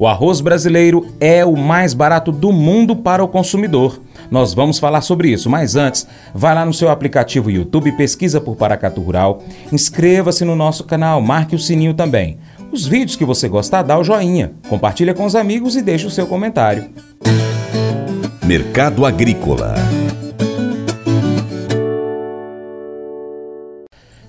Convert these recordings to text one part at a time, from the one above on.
O arroz brasileiro é o mais barato do mundo para o consumidor. Nós vamos falar sobre isso, mas antes, vai lá no seu aplicativo YouTube, pesquisa por Paracatu Rural, inscreva-se no nosso canal, marque o sininho também. Os vídeos que você gostar, dá o joinha, compartilha com os amigos e deixe o seu comentário. Mercado Agrícola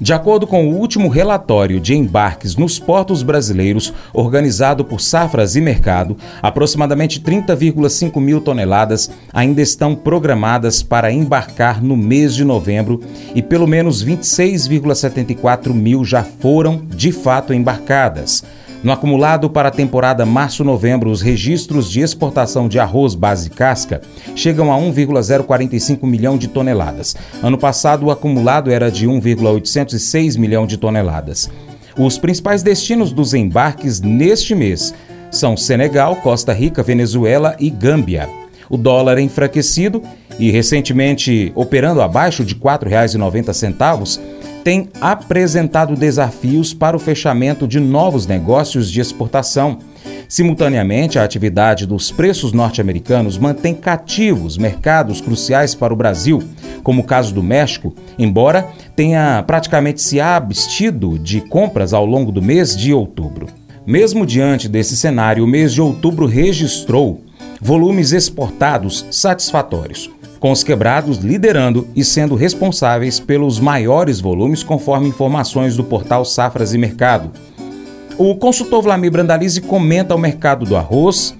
De acordo com o último relatório de embarques nos portos brasileiros, organizado por Safras e Mercado, aproximadamente 30,5 mil toneladas ainda estão programadas para embarcar no mês de novembro e pelo menos 26,74 mil já foram de fato embarcadas. No acumulado para a temporada março-novembro, os registros de exportação de arroz base casca chegam a 1,045 milhão de toneladas. Ano passado, o acumulado era de 1,806 milhão de toneladas. Os principais destinos dos embarques neste mês são Senegal, Costa Rica, Venezuela e Gâmbia. O dólar enfraquecido e recentemente operando abaixo de R$ 4,90 tem apresentado desafios para o fechamento de novos negócios de exportação. Simultaneamente, a atividade dos preços norte-americanos mantém cativos mercados cruciais para o Brasil, como o caso do México, embora tenha praticamente se abstido de compras ao longo do mês de outubro. Mesmo diante desse cenário, o mês de outubro registrou volumes exportados satisfatórios com os quebrados liderando e sendo responsáveis pelos maiores volumes, conforme informações do portal Safras e Mercado. O consultor Vlamir Brandalize comenta o mercado do arroz,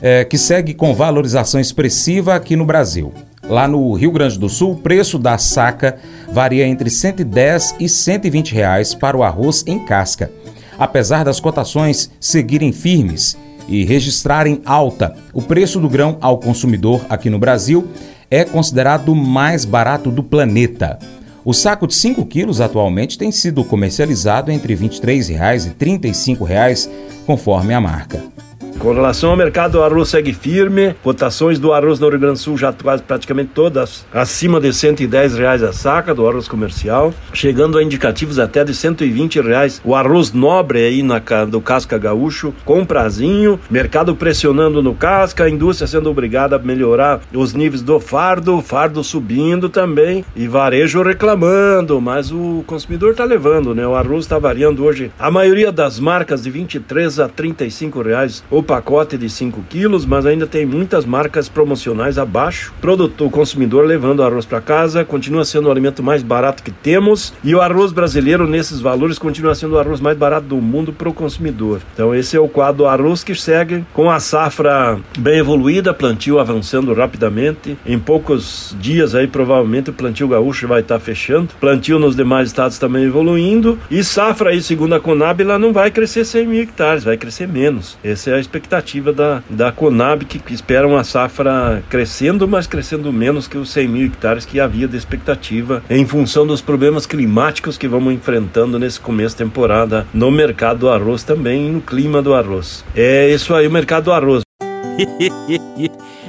é, que segue com valorização expressiva aqui no Brasil. Lá no Rio Grande do Sul, o preço da saca varia entre 110 e 120 reais para o arroz em casca. Apesar das cotações seguirem firmes e registrarem alta, o preço do grão ao consumidor aqui no Brasil é considerado o mais barato do planeta. O saco de 5 quilos atualmente tem sido comercializado entre R$ 23,00 e R$ 35,00, conforme a marca. Com relação ao mercado, o arroz segue firme. Cotações do arroz no Rio Grande do Sul já quase praticamente todas acima de 110 reais a saca do arroz comercial, chegando a indicativos até de 120 reais. O arroz nobre aí na, do casca gaúcho, com prazinho, mercado pressionando no casca, a indústria sendo obrigada a melhorar os níveis do fardo, fardo subindo também e varejo reclamando, mas o consumidor está levando, né? O arroz está variando hoje. A maioria das marcas de 23 a 35 reais. Opa, pacote de 5 quilos, mas ainda tem muitas marcas promocionais abaixo. Produtor, consumidor levando arroz para casa, continua sendo o alimento mais barato que temos e o arroz brasileiro nesses valores continua sendo o arroz mais barato do mundo para o consumidor. Então esse é o quadro arroz que segue com a safra bem evoluída, plantio avançando rapidamente. Em poucos dias aí provavelmente o plantio gaúcho vai estar tá fechando. Plantio nos demais estados também evoluindo e safra aí segundo a Conab ela não vai crescer 100 mil hectares, vai crescer menos. Essa é a expectativa expectativa da, da Conab, que espera uma safra crescendo, mas crescendo menos que os 100 mil hectares que havia de expectativa, em função dos problemas climáticos que vamos enfrentando nesse começo de temporada no mercado do arroz também e no clima do arroz. É isso aí, o mercado do arroz.